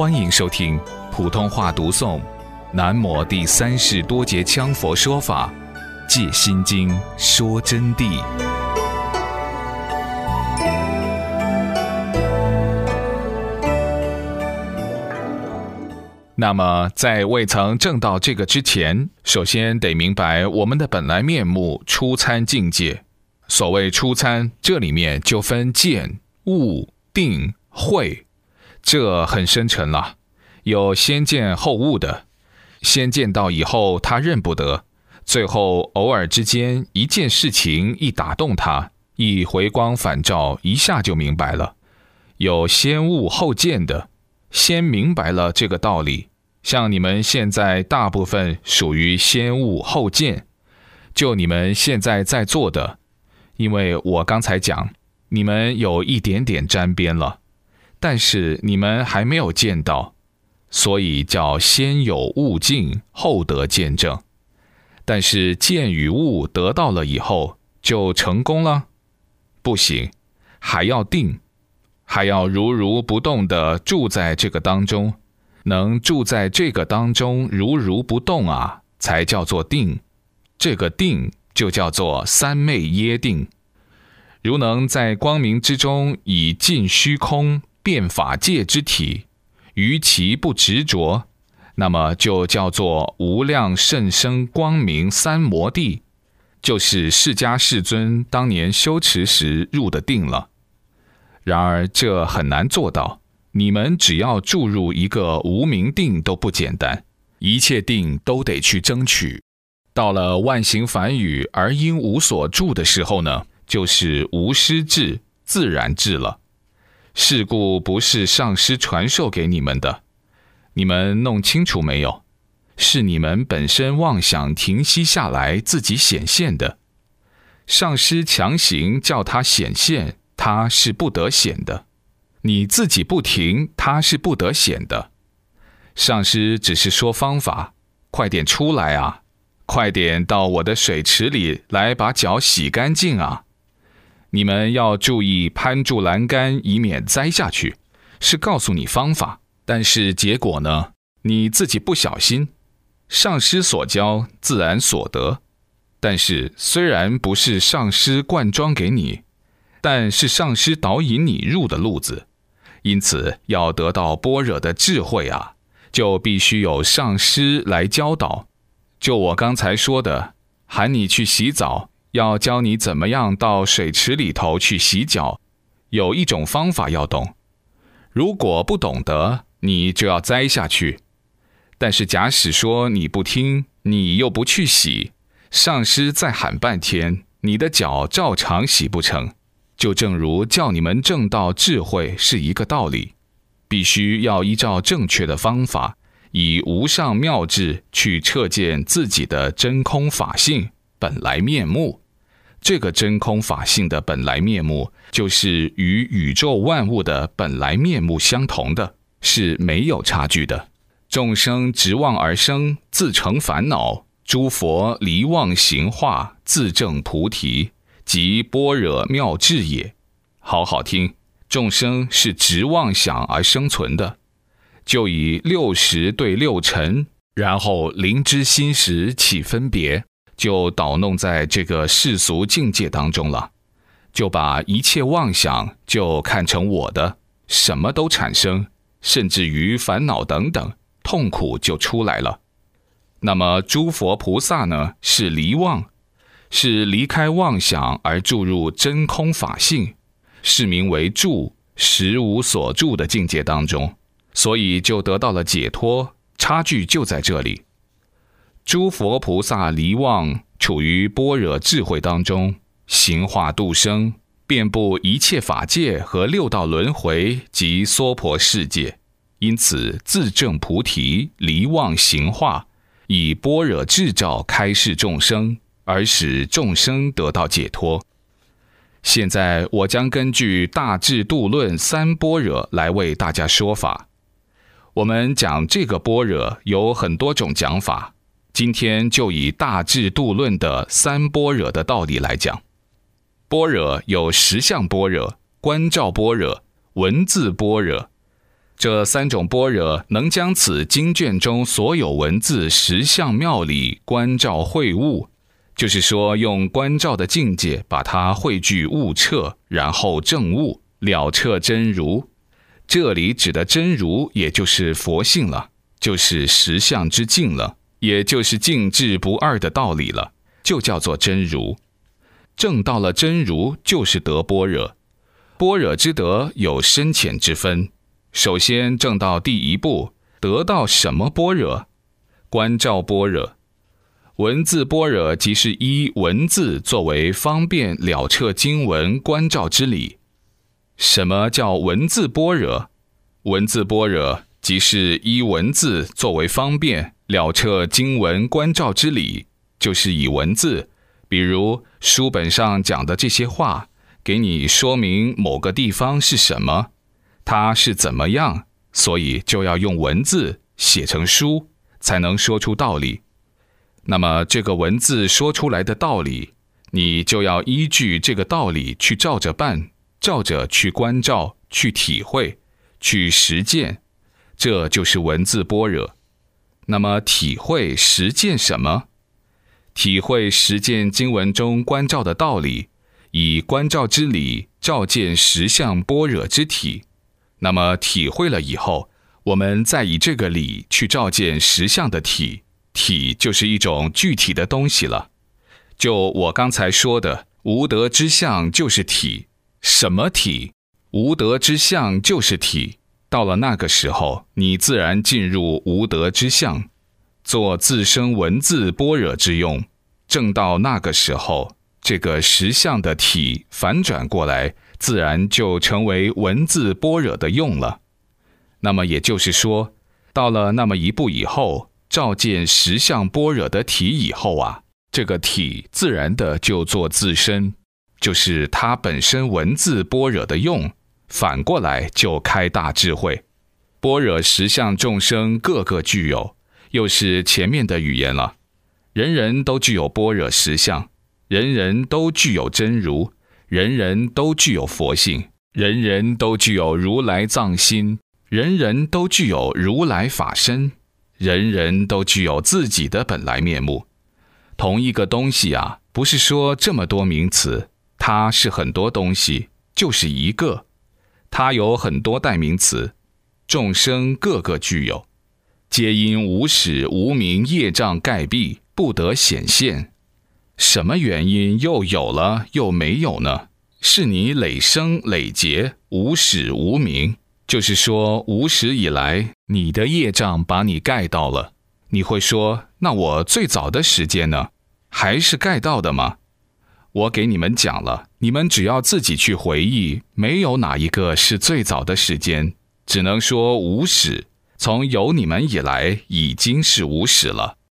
欢迎收听普通话读诵《南摩第三世多杰羌佛说法·戒心经》说真谛。那么，在未曾证到这个之前，首先得明白我们的本来面目——初参境界。所谓初参，这里面就分见、悟、定、慧。这很深沉了，有先见后悟的，先见到以后他认不得，最后偶尔之间一件事情一打动他，一回光返照，一下就明白了。有先悟后见的，先明白了这个道理。像你们现在大部分属于先悟后见，就你们现在在做的，因为我刚才讲，你们有一点点沾边了。但是你们还没有见到，所以叫先有悟境，后得见证。但是见与悟得到了以后，就成功了？不行，还要定，还要如如不动的住在这个当中，能住在这个当中如如不动啊，才叫做定。这个定就叫做三昧耶定。如能在光明之中以尽虚空。变法界之体，于其不执着，那么就叫做无量甚深光明三摩地，就是释迦世尊当年修持时入的定了。然而这很难做到，你们只要注入一个无名定都不简单，一切定都得去争取。到了万行梵语而因无所住的时候呢，就是无师智，自然智了。事故不是上师传授给你们的，你们弄清楚没有？是你们本身妄想停息下来自己显现的。上师强行叫他显现，他是不得显的。你自己不停，他是不得显的。上师只是说方法，快点出来啊！快点到我的水池里来，把脚洗干净啊！你们要注意攀住栏杆，以免栽下去。是告诉你方法，但是结果呢？你自己不小心，上师所教自然所得。但是虽然不是上师灌装给你，但是上师导引你入的路子。因此要得到般若的智慧啊，就必须有上师来教导。就我刚才说的，喊你去洗澡。要教你怎么样到水池里头去洗脚，有一种方法要懂。如果不懂得，你就要栽下去。但是假使说你不听，你又不去洗，上师再喊半天，你的脚照常洗不成。就正如叫你们正道智慧是一个道理，必须要依照正确的方法，以无上妙智去彻见自己的真空法性本来面目。这个真空法性的本来面目，就是与宇宙万物的本来面目相同的，是没有差距的。众生执妄而生，自成烦恼；诸佛离妄行化，自证菩提，即般若妙智也。好好听，众生是执妄想而生存的，就以六十对六尘，然后灵知心识起分别。就捣弄在这个世俗境界当中了，就把一切妄想就看成我的，什么都产生，甚至于烦恼等等痛苦就出来了。那么诸佛菩萨呢，是离妄，是离开妄想而注入真空法性，是名为住，实无所住的境界当中，所以就得到了解脱。差距就在这里。诸佛菩萨离妄，处于般若智慧当中，行化度生，遍布一切法界和六道轮回及娑婆世界，因此自证菩提，离妄行化，以般若智照开示众生，而使众生得到解脱。现在我将根据《大智度论》三般若来为大家说法。我们讲这个般若有很多种讲法。今天就以大智度论的三般若的道理来讲，般若有实相般若、观照般若、文字般若。这三种般若能将此经卷中所有文字实相妙理观照会悟，就是说用观照的境界把它汇聚悟彻，然后证悟了彻真如。这里指的真如，也就是佛性了，就是实相之境了，也就是静智不二的道理了，就叫做真如。证到了真如，就是得般若。般若之德有深浅之分。首先证到第一步，得到什么般若？观照般若，文字般若即是依文字作为方便了彻经文观照之理。什么叫文字般若？文字般若即是依文字作为方便了彻经文观照之理，就是以文字，比如书本上讲的这些话，给你说明某个地方是什么。它是怎么样？所以就要用文字写成书，才能说出道理。那么这个文字说出来的道理，你就要依据这个道理去照着办，照着去关照、去体会、去实践，这就是文字般若。那么体会实践什么？体会实践经文中关照的道理，以关照之理照见实相般若之体。那么体会了以后，我们再以这个理去照见实相的体，体就是一种具体的东西了。就我刚才说的，无德之相就是体。什么体？无德之相就是体。到了那个时候，你自然进入无德之相，做自身文字般若之用。正到那个时候，这个实相的体反转过来。自然就成为文字般若的用了。那么也就是说，到了那么一步以后，照见实相般若的体以后啊，这个体自然的就做自身，就是它本身文字般若的用。反过来就开大智慧，般若实相众生个个具有，又是前面的语言了。人人都具有般若实相，人人都具有真如。人人都具有佛性，人人都具有如来藏心，人人都具有如来法身，人人都具有自己的本来面目。同一个东西啊，不是说这么多名词，它是很多东西，就是一个，它有很多代名词，众生个个具有，皆因无始无明业障盖蔽，不得显现。什么原因又有了又没有呢？是你累生累劫无始无明，就是说无始以来你的业障把你盖到了。你会说，那我最早的时间呢？还是盖到的吗？我给你们讲了，你们只要自己去回忆，没有哪一个是最早的时间，只能说无始。从有你们以来，已经是无始了。